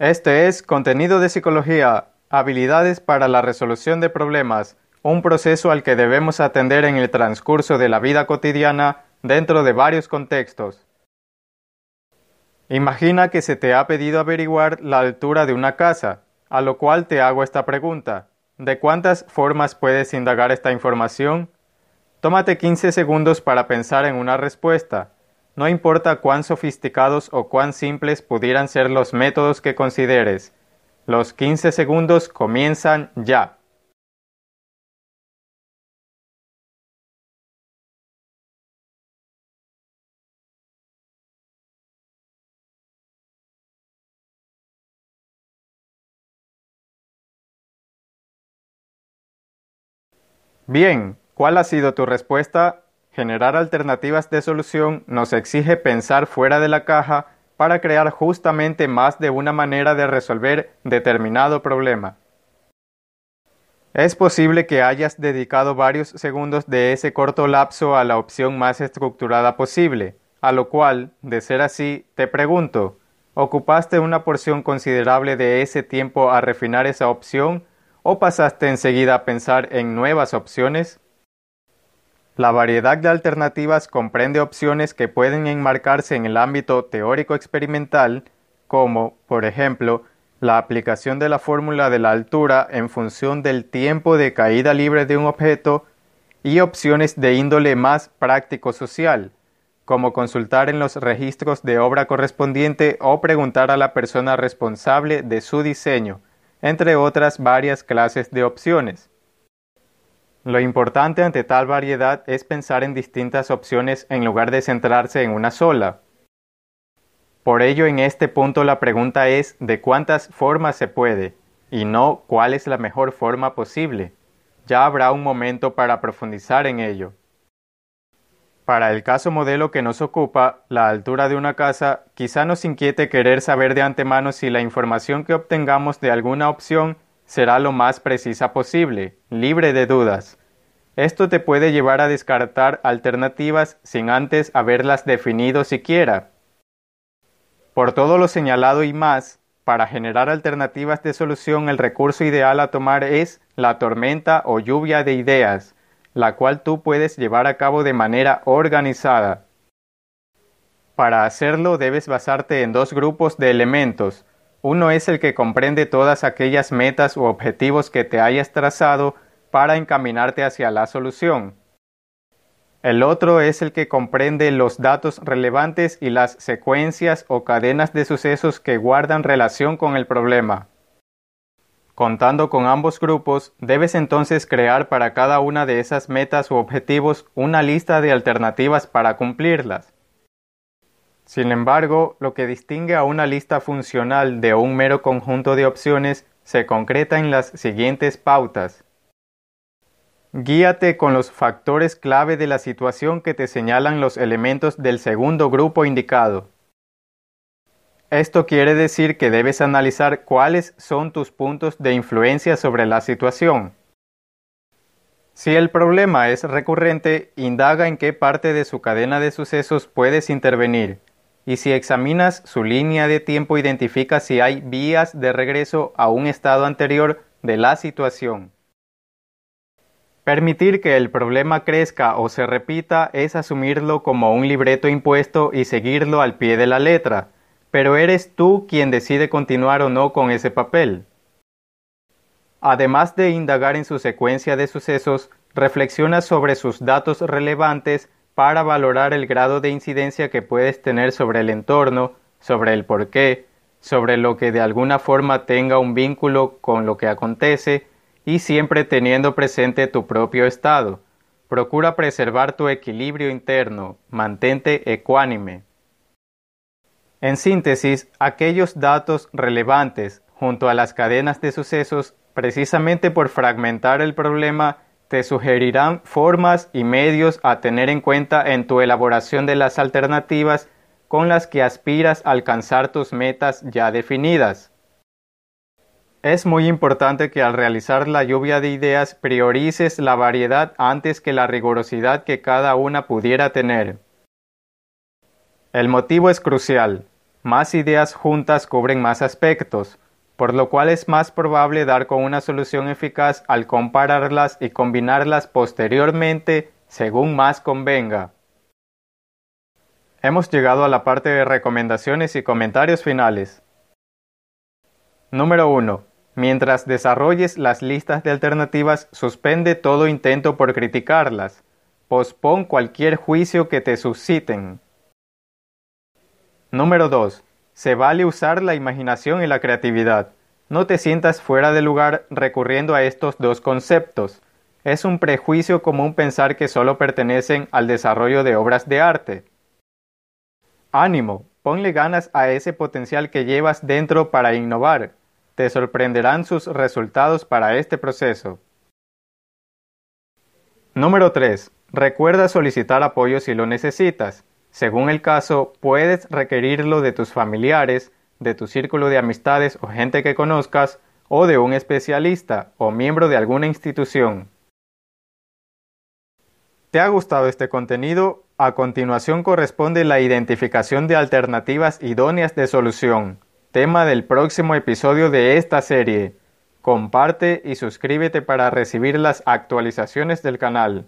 Este es Contenido de Psicología, Habilidades para la Resolución de Problemas, un proceso al que debemos atender en el transcurso de la vida cotidiana dentro de varios contextos. Imagina que se te ha pedido averiguar la altura de una casa, a lo cual te hago esta pregunta. ¿De cuántas formas puedes indagar esta información? Tómate 15 segundos para pensar en una respuesta. No importa cuán sofisticados o cuán simples pudieran ser los métodos que consideres. Los 15 segundos comienzan ya. Bien, ¿cuál ha sido tu respuesta? Generar alternativas de solución nos exige pensar fuera de la caja para crear justamente más de una manera de resolver determinado problema. Es posible que hayas dedicado varios segundos de ese corto lapso a la opción más estructurada posible, a lo cual, de ser así, te pregunto, ¿ocupaste una porción considerable de ese tiempo a refinar esa opción o pasaste enseguida a pensar en nuevas opciones? La variedad de alternativas comprende opciones que pueden enmarcarse en el ámbito teórico experimental, como, por ejemplo, la aplicación de la fórmula de la altura en función del tiempo de caída libre de un objeto, y opciones de índole más práctico-social, como consultar en los registros de obra correspondiente o preguntar a la persona responsable de su diseño, entre otras varias clases de opciones. Lo importante ante tal variedad es pensar en distintas opciones en lugar de centrarse en una sola. Por ello, en este punto la pregunta es de cuántas formas se puede, y no cuál es la mejor forma posible. Ya habrá un momento para profundizar en ello. Para el caso modelo que nos ocupa, la altura de una casa, quizá nos inquiete querer saber de antemano si la información que obtengamos de alguna opción será lo más precisa posible, libre de dudas. Esto te puede llevar a descartar alternativas sin antes haberlas definido siquiera. Por todo lo señalado y más, para generar alternativas de solución el recurso ideal a tomar es la tormenta o lluvia de ideas, la cual tú puedes llevar a cabo de manera organizada. Para hacerlo debes basarte en dos grupos de elementos, uno es el que comprende todas aquellas metas u objetivos que te hayas trazado para encaminarte hacia la solución. El otro es el que comprende los datos relevantes y las secuencias o cadenas de sucesos que guardan relación con el problema. Contando con ambos grupos, debes entonces crear para cada una de esas metas u objetivos una lista de alternativas para cumplirlas. Sin embargo, lo que distingue a una lista funcional de un mero conjunto de opciones se concreta en las siguientes pautas. Guíate con los factores clave de la situación que te señalan los elementos del segundo grupo indicado. Esto quiere decir que debes analizar cuáles son tus puntos de influencia sobre la situación. Si el problema es recurrente, indaga en qué parte de su cadena de sucesos puedes intervenir y si examinas su línea de tiempo identifica si hay vías de regreso a un estado anterior de la situación. Permitir que el problema crezca o se repita es asumirlo como un libreto impuesto y seguirlo al pie de la letra, pero eres tú quien decide continuar o no con ese papel. Además de indagar en su secuencia de sucesos, reflexiona sobre sus datos relevantes para valorar el grado de incidencia que puedes tener sobre el entorno, sobre el porqué, sobre lo que de alguna forma tenga un vínculo con lo que acontece y siempre teniendo presente tu propio estado. Procura preservar tu equilibrio interno, mantente ecuánime. En síntesis, aquellos datos relevantes junto a las cadenas de sucesos, precisamente por fragmentar el problema, te sugerirán formas y medios a tener en cuenta en tu elaboración de las alternativas con las que aspiras a alcanzar tus metas ya definidas. Es muy importante que al realizar la lluvia de ideas priorices la variedad antes que la rigurosidad que cada una pudiera tener. El motivo es crucial. más ideas juntas cubren más aspectos, por lo cual es más probable dar con una solución eficaz al compararlas y combinarlas posteriormente según más convenga. Hemos llegado a la parte de recomendaciones y comentarios finales. Número 1. Mientras desarrolles las listas de alternativas, suspende todo intento por criticarlas. Pospon cualquier juicio que te susciten. Número 2. Se vale usar la imaginación y la creatividad. No te sientas fuera de lugar recurriendo a estos dos conceptos. Es un prejuicio común pensar que solo pertenecen al desarrollo de obras de arte. Ánimo, ponle ganas a ese potencial que llevas dentro para innovar. Te sorprenderán sus resultados para este proceso. Número 3. Recuerda solicitar apoyo si lo necesitas. Según el caso, puedes requerirlo de tus familiares, de tu círculo de amistades o gente que conozcas, o de un especialista o miembro de alguna institución. ¿Te ha gustado este contenido? A continuación corresponde la identificación de alternativas idóneas de solución, tema del próximo episodio de esta serie. Comparte y suscríbete para recibir las actualizaciones del canal.